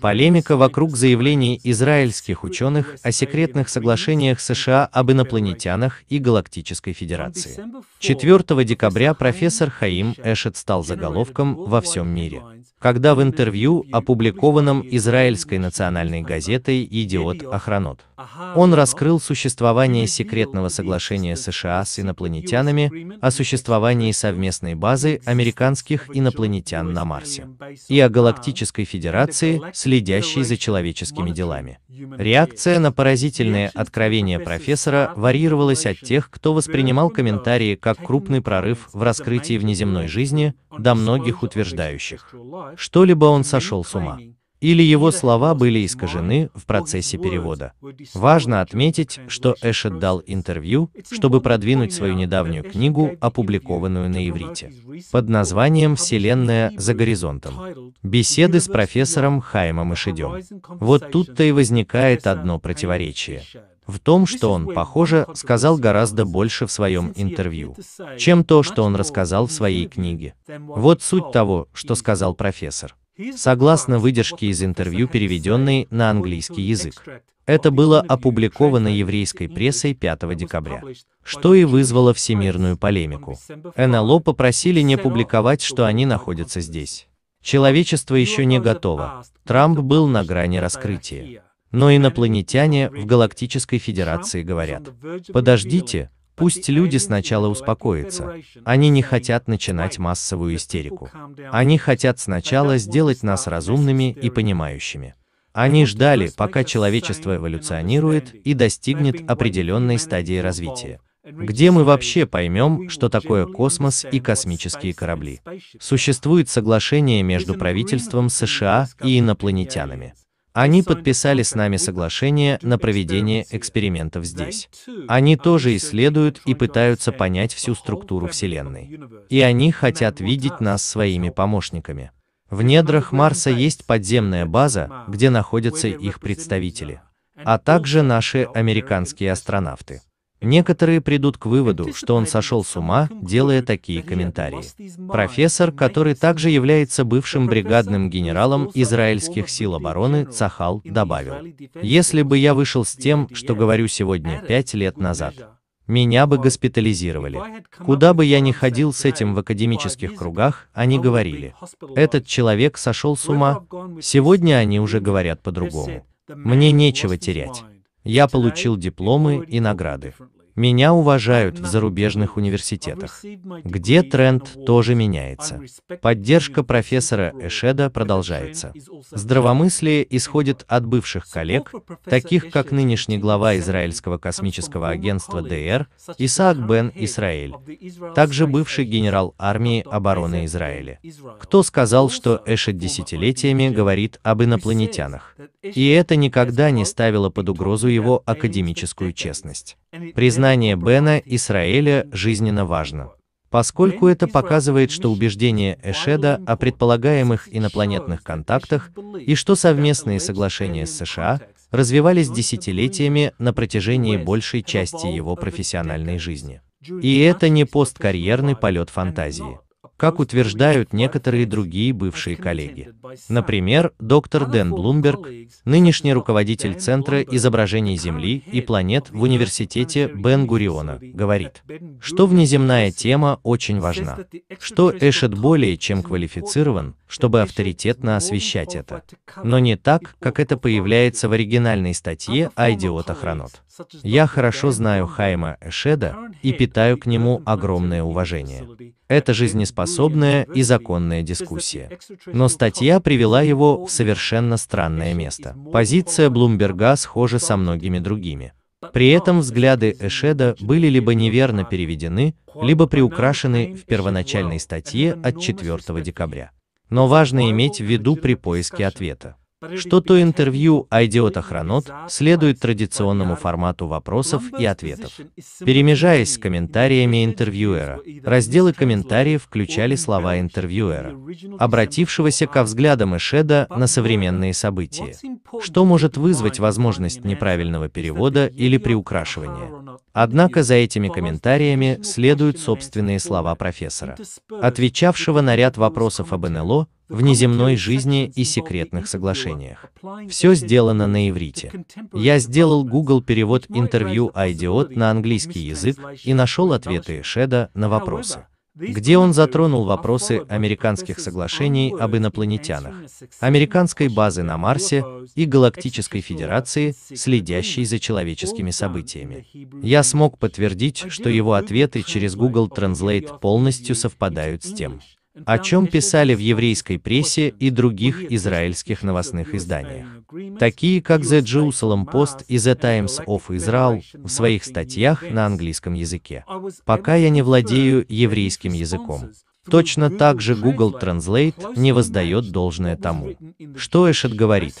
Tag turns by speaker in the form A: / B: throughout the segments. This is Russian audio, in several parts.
A: Полемика вокруг заявлений израильских ученых о секретных соглашениях США об инопланетянах и Галактической Федерации. 4 декабря профессор Хаим Эшет стал заголовком во всем мире когда в интервью, опубликованном израильской национальной газетой «Идиот Охранот», он раскрыл существование секретного соглашения США с инопланетянами о существовании совместной базы американских инопланетян на Марсе и о Галактической Федерации, следящей за человеческими делами. Реакция на поразительные откровения профессора варьировалась от тех, кто воспринимал комментарии как крупный прорыв в раскрытии внеземной жизни, до многих утверждающих, что-либо он сошел с ума или его слова были искажены в процессе перевода. Важно отметить, что Эшет дал интервью, чтобы продвинуть свою недавнюю книгу, опубликованную на иврите, под названием «Вселенная за горизонтом». Беседы с профессором Хаймом Ишидем. Вот тут-то и возникает одно противоречие в том, что он, похоже, сказал гораздо больше в своем интервью, чем то, что он рассказал в своей книге. Вот суть того, что сказал профессор. Согласно выдержке из интервью, переведенной на английский язык. Это было опубликовано еврейской прессой 5 декабря, что и вызвало всемирную полемику. НЛО попросили не публиковать, что они находятся здесь. Человечество еще не готово. Трамп был на грани раскрытия. Но инопланетяне в Галактической Федерации говорят, подождите, Пусть люди сначала успокоятся. Они не хотят начинать массовую истерику. Они хотят сначала сделать нас разумными и понимающими. Они ждали, пока человечество эволюционирует и достигнет определенной стадии развития. Где мы вообще поймем, что такое космос и космические корабли? Существует соглашение между правительством США и инопланетянами. Они подписали с нами соглашение на проведение экспериментов здесь. Они тоже исследуют и пытаются понять всю структуру Вселенной. И они хотят видеть нас своими помощниками. В недрах Марса есть подземная база, где находятся их представители, а также наши американские астронавты. Некоторые придут к выводу, что он сошел с ума, делая такие комментарии. Профессор, который также является бывшим бригадным генералом израильских сил обороны, Цахал, добавил, «Если бы я вышел с тем, что говорю сегодня, пять лет назад, меня бы госпитализировали. Куда бы я ни ходил с этим в академических кругах, они говорили, этот человек сошел с ума. Сегодня они уже говорят по-другому. Мне нечего терять. Я получил дипломы и награды. Меня уважают в зарубежных университетах, где тренд тоже меняется. Поддержка профессора Эшеда продолжается. Здравомыслие исходит от бывших коллег, таких как нынешний глава Израильского космического агентства ДР Исаак Бен Исраэль, также бывший генерал армии обороны Израиля. Кто сказал, что Эшед десятилетиями говорит об инопланетянах? И это никогда не ставило под угрозу его академическую честность. Признание Бена Исраэля жизненно важно, поскольку это показывает, что убеждение Эшеда о предполагаемых инопланетных контактах и что совместные соглашения с США развивались десятилетиями на протяжении большей части его профессиональной жизни. И это не посткарьерный полет фантазии как утверждают некоторые другие бывшие коллеги. Например, доктор Дэн Блумберг, нынешний руководитель Центра изображений Земли и планет в университете Бен-Гуриона, говорит, что внеземная тема очень важна, что Эшет более чем квалифицирован, чтобы авторитетно освещать это, но не так, как это появляется в оригинальной статье о идиотах. Я хорошо знаю Хайма Эшеда и питаю к нему огромное уважение. Это жизнеспособная и законная дискуссия. Но статья привела его в совершенно странное место. Позиция Блумберга схожа со многими другими. При этом взгляды Эшеда были либо неверно переведены, либо приукрашены в первоначальной статье от 4 декабря. Но важно иметь в виду при поиске ответа что то интервью о идиотах Ранот следует традиционному формату вопросов и ответов. Перемежаясь с комментариями интервьюера, разделы комментариев включали слова интервьюера, обратившегося ко взглядам Эшеда на современные события, что может вызвать возможность неправильного перевода или приукрашивания. Однако за этими комментариями следуют собственные слова профессора, отвечавшего на ряд вопросов об НЛО, внеземной жизни и секретных соглашениях. Все сделано на иврите. Я сделал Google перевод интервью Айдиот на английский язык и нашел ответы Шеда на вопросы где он затронул вопросы американских соглашений об инопланетянах, американской базы на Марсе и Галактической Федерации, следящей за человеческими событиями. Я смог подтвердить, что его ответы через Google Translate полностью совпадают с тем, о чем писали в еврейской прессе и других израильских новостных изданиях, такие как The Jerusalem Post и The Times of Israel в своих статьях на английском языке. Пока я не владею еврейским языком, Точно так же Google Translate не воздает должное тому, что Эшет говорит.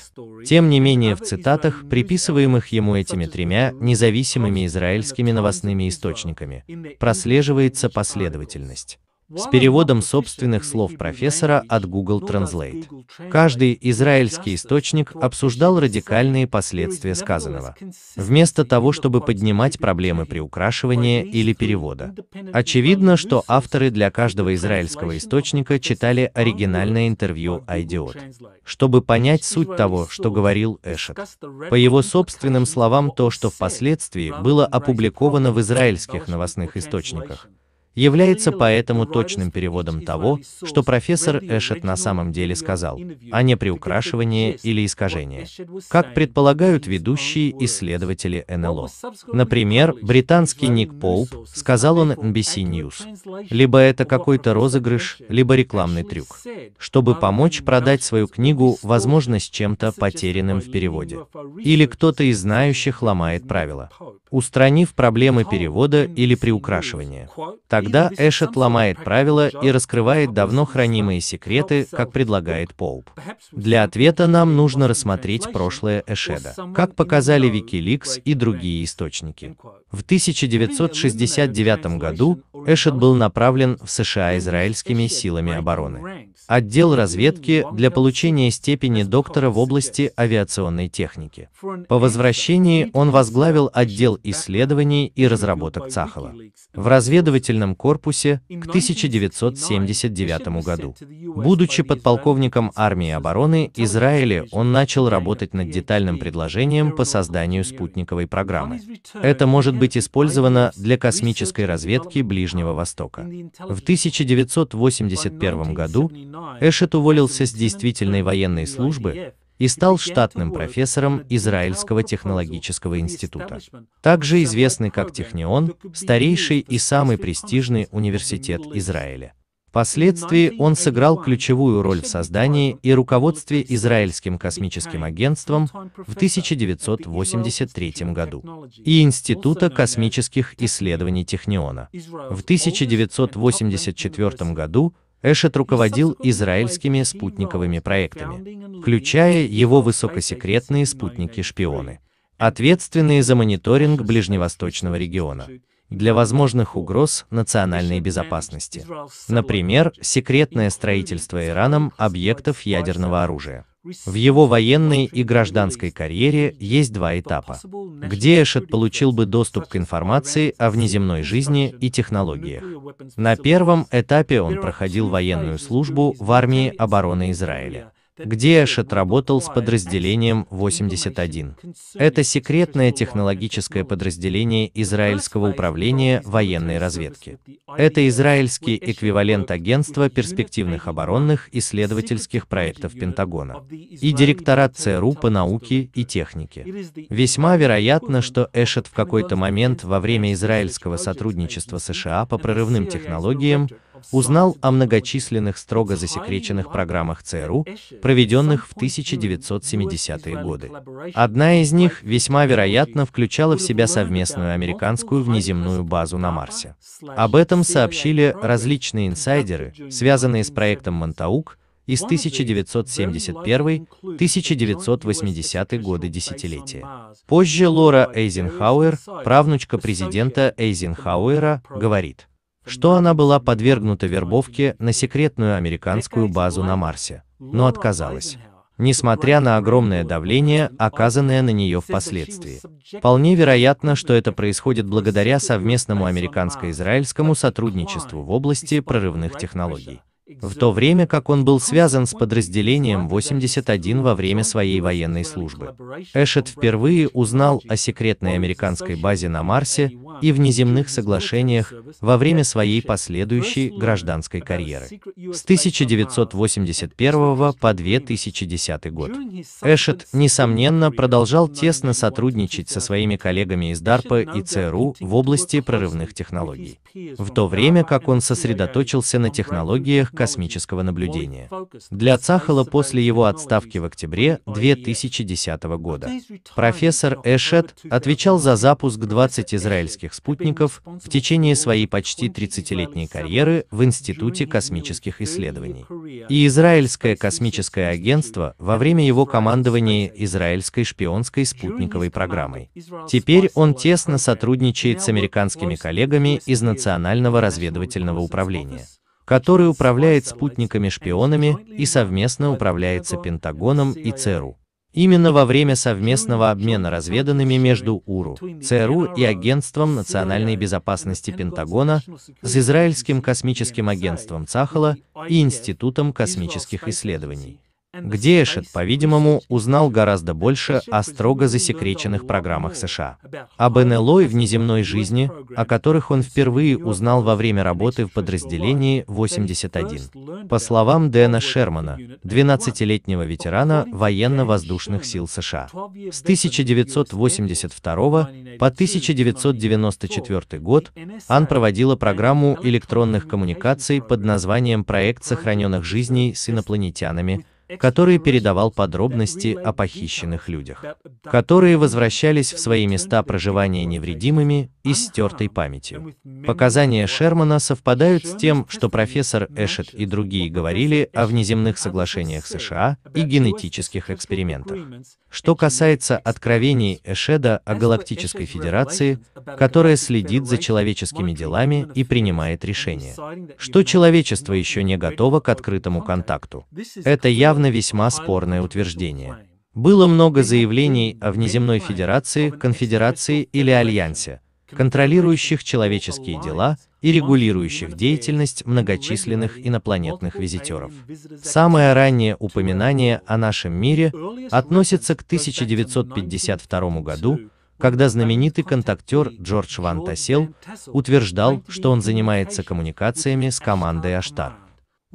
A: Тем не менее, в цитатах, приписываемых ему этими тремя независимыми израильскими новостными источниками, прослеживается последовательность с переводом собственных слов профессора от Google Translate. Каждый израильский источник обсуждал радикальные последствия сказанного, вместо того, чтобы поднимать проблемы приукрашивания или перевода. Очевидно, что авторы для каждого израильского источника читали оригинальное интервью Айдиот, чтобы понять суть того, что говорил Эшет. По его собственным словам, то, что впоследствии было опубликовано в израильских новостных источниках, является поэтому точным переводом того, что профессор Эшет на самом деле сказал, а не приукрашивание или искажение, как предполагают ведущие исследователи НЛО. Например, британский Ник Поуп сказал он NBC News, либо это какой-то розыгрыш, либо рекламный трюк, чтобы помочь продать свою книгу, возможно, с чем-то потерянным в переводе. Или кто-то из знающих ломает правила, устранив проблемы перевода или приукрашивания. Так Тогда Эшет ломает правила и раскрывает давно хранимые секреты, как предлагает Поуп. Для ответа нам нужно рассмотреть прошлое Эшеда, как показали Wikileaks и другие источники. В 1969 году Эшет был направлен в США израильскими силами обороны. Отдел разведки для получения степени доктора в области авиационной техники. По возвращении он возглавил отдел исследований и разработок Цахова. В разведывательном корпусе к 1979 году. Будучи подполковником армии обороны Израиля, он начал работать над детальным предложением по созданию спутниковой программы. Это может быть использовано для космической разведки Ближнего Востока. В 1981 году Эшет уволился с действительной военной службы и стал штатным профессором Израильского технологического института, также известный как Технион, старейший и самый престижный университет Израиля. Впоследствии он сыграл ключевую роль в создании и руководстве Израильским космическим агентством в 1983 году и Института космических исследований Техниона. В 1984 году Эшет руководил израильскими спутниковыми проектами, включая его высокосекретные спутники-шпионы, ответственные за мониторинг ближневосточного региона для возможных угроз национальной безопасности. Например, секретное строительство Ираном объектов ядерного оружия. В его военной и гражданской карьере есть два этапа, где Эшет получил бы доступ к информации о внеземной жизни и технологиях. На первом этапе он проходил военную службу в армии обороны Израиля где Эшет работал с подразделением 81. Это секретное технологическое подразделение Израильского управления военной разведки. Это израильский эквивалент агентства перспективных оборонных исследовательских проектов Пентагона и директорат ЦРУ по науке и технике. Весьма вероятно, что Эшет в какой-то момент во время израильского сотрудничества США по прорывным технологиям узнал о многочисленных строго засекреченных программах ЦРУ, проведенных в 1970-е годы. Одна из них весьма вероятно включала в себя совместную американскую внеземную базу на Марсе. Об этом сообщили различные инсайдеры, связанные с проектом Монтаук, из 1971-1980 годы десятилетия. Позже Лора Эйзенхауэр, правнучка президента Эйзенхауэра, говорит, что она была подвергнута вербовке на секретную американскую базу на Марсе, но отказалась. Несмотря на огромное давление, оказанное на нее впоследствии. Вполне вероятно, что это происходит благодаря совместному американско-израильскому сотрудничеству в области прорывных технологий. В то время как он был связан с подразделением 81 во время своей военной службы. Эшет впервые узнал о секретной американской базе на Марсе и внеземных соглашениях во время своей последующей гражданской карьеры. С 1981 по 2010 год. Эшет, несомненно, продолжал тесно сотрудничать со своими коллегами из DARPA и ЦРУ в области прорывных технологий, в то время как он сосредоточился на технологиях космического наблюдения. Для Цахала после его отставки в октябре 2010 года профессор Эшет отвечал за запуск 20 израильских спутников в течение своей почти 30-летней карьеры в Институте космических исследований. И Израильское космическое агентство во время его командования израильской шпионской спутниковой программой. Теперь он тесно сотрудничает с американскими коллегами из Национального разведывательного управления который управляет спутниками-шпионами и совместно управляется Пентагоном и ЦРУ. Именно во время совместного обмена разведанными между УРУ, ЦРУ и Агентством национальной безопасности Пентагона с Израильским космическим агентством Цахала и Институтом космических исследований где Эшет, по-видимому, узнал гораздо больше о строго засекреченных программах США, об НЛО и внеземной жизни, о которых он впервые узнал во время работы в подразделении 81. По словам Дэна Шермана, 12-летнего ветерана военно-воздушных сил США. С 1982 по 1994 год Ан проводила программу электронных коммуникаций под названием «Проект сохраненных жизней с инопланетянами», который передавал подробности о похищенных людях, которые возвращались в свои места проживания невредимыми и стертой памятью. Показания Шермана совпадают с тем, что профессор Эшет и другие говорили о внеземных соглашениях США и генетических экспериментах. Что касается откровений Эшеда о Галактической Федерации, которая следит за человеческими делами и принимает решения, что человечество еще не готово к открытому контакту. Это явно весьма спорное утверждение. Было много заявлений о внеземной федерации, конфедерации или альянсе, контролирующих человеческие дела и регулирующих деятельность многочисленных инопланетных визитеров. Самое раннее упоминание о нашем мире относится к 1952 году, когда знаменитый контактер Джордж Ван Тассел утверждал, что он занимается коммуникациями с командой Аштар,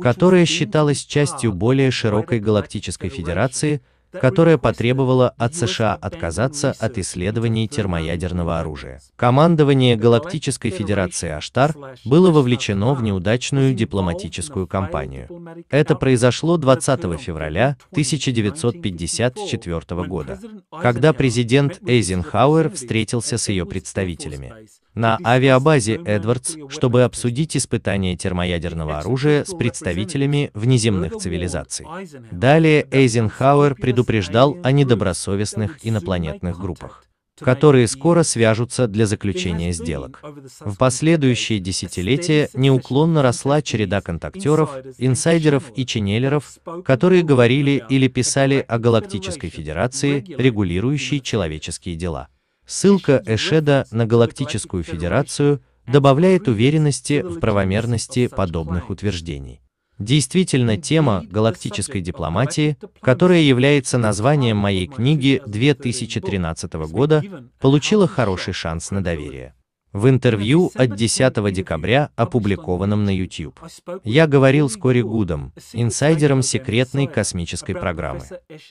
A: которая считалась частью более широкой галактической федерации, которая потребовала от США отказаться от исследований термоядерного оружия. Командование Галактической Федерации Аштар было вовлечено в неудачную дипломатическую кампанию. Это произошло 20 февраля 1954 года, когда президент Эйзенхауэр встретился с ее представителями на авиабазе Эдвардс, чтобы обсудить испытания термоядерного оружия с представителями внеземных цивилизаций. Далее Эйзенхауэр предупреждал о недобросовестных инопланетных группах которые скоро свяжутся для заключения сделок. В последующие десятилетия неуклонно росла череда контактеров, инсайдеров и ченнелеров, которые говорили или писали о Галактической Федерации, регулирующей человеческие дела. Ссылка Эшеда на Галактическую Федерацию добавляет уверенности в правомерности подобных утверждений. Действительно, тема галактической дипломатии, которая является названием моей книги 2013 года, получила хороший шанс на доверие. В интервью от 10 декабря, опубликованном на YouTube, я говорил с Кори Гудом, инсайдером секретной космической программы,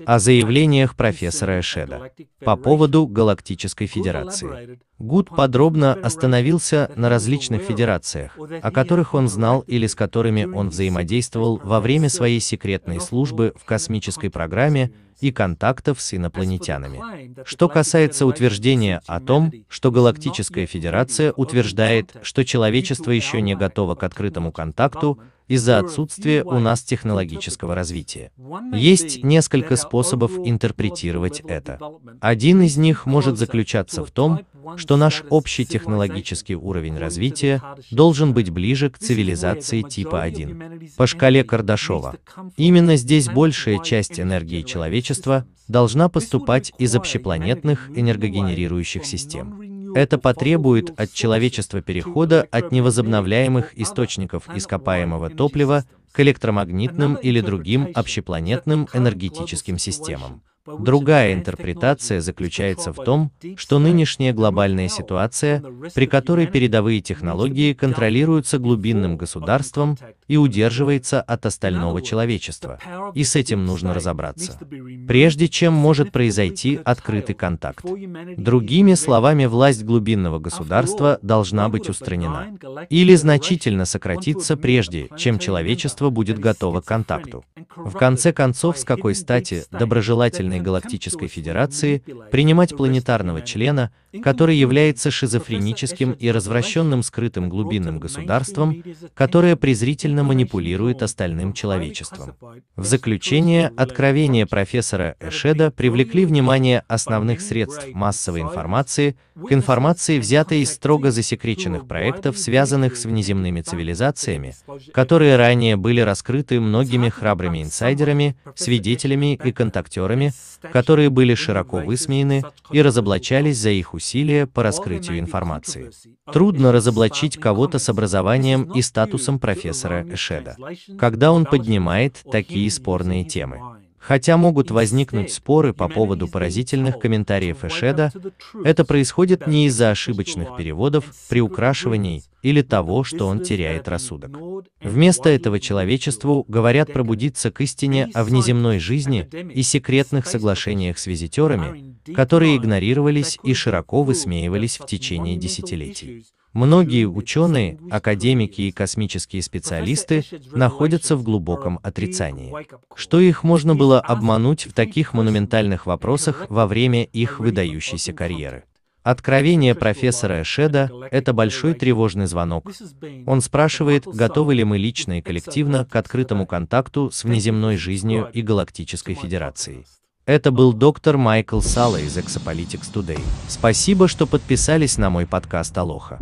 A: о заявлениях профессора Эшеда по поводу Галактической Федерации. Гуд подробно остановился на различных федерациях, о которых он знал или с которыми он взаимодействовал во время своей секретной службы в космической программе и контактов с инопланетянами. Что касается утверждения о том, что Галактическая Федерация утверждает, что человечество еще не готово к открытому контакту, из-за отсутствия у нас технологического развития. Есть несколько способов интерпретировать это. Один из них может заключаться в том, что наш общий технологический уровень развития должен быть ближе к цивилизации типа 1 по шкале Кардашова. Именно здесь большая часть энергии человечества должна поступать из общепланетных энергогенерирующих систем. Это потребует от человечества перехода от невозобновляемых источников ископаемого топлива к электромагнитным или другим общепланетным энергетическим системам. Другая интерпретация заключается в том, что нынешняя глобальная ситуация, при которой передовые технологии контролируются глубинным государством и удерживается от остального человечества, и с этим нужно разобраться, прежде чем может произойти открытый контакт. Другими словами, власть глубинного государства должна быть устранена или значительно сократиться прежде, чем человечество будет готово к контакту. В конце концов, с какой стати доброжелательный Единой Галактической Федерации принимать планетарного члена, который является шизофреническим и развращенным скрытым глубинным государством, которое презрительно манипулирует остальным человечеством. В заключение, откровения профессора Эшеда привлекли внимание основных средств массовой информации к информации, взятой из строго засекреченных проектов, связанных с внеземными цивилизациями, которые ранее были раскрыты многими храбрыми инсайдерами, свидетелями и контактерами, которые были широко высмеяны и разоблачались за их усилия по раскрытию информации. Трудно разоблачить кого-то с образованием и статусом профессора Эшеда, когда он поднимает такие спорные темы. Хотя могут возникнуть споры по поводу поразительных комментариев Эшеда, это происходит не из-за ошибочных переводов, приукрашиваний или того, что он теряет рассудок. Вместо этого человечеству говорят пробудиться к истине о внеземной жизни и секретных соглашениях с визитерами, которые игнорировались и широко высмеивались в течение десятилетий. Многие ученые, академики и космические специалисты находятся в глубоком отрицании. Что их можно было обмануть в таких монументальных вопросах во время их выдающейся карьеры? Откровение профессора Эшеда – это большой тревожный звонок. Он спрашивает, готовы ли мы лично и коллективно к открытому контакту с внеземной жизнью и Галактической Федерацией. Это был доктор Майкл Сала из Exopolitics Today. Спасибо, что подписались на мой подкаст Алоха.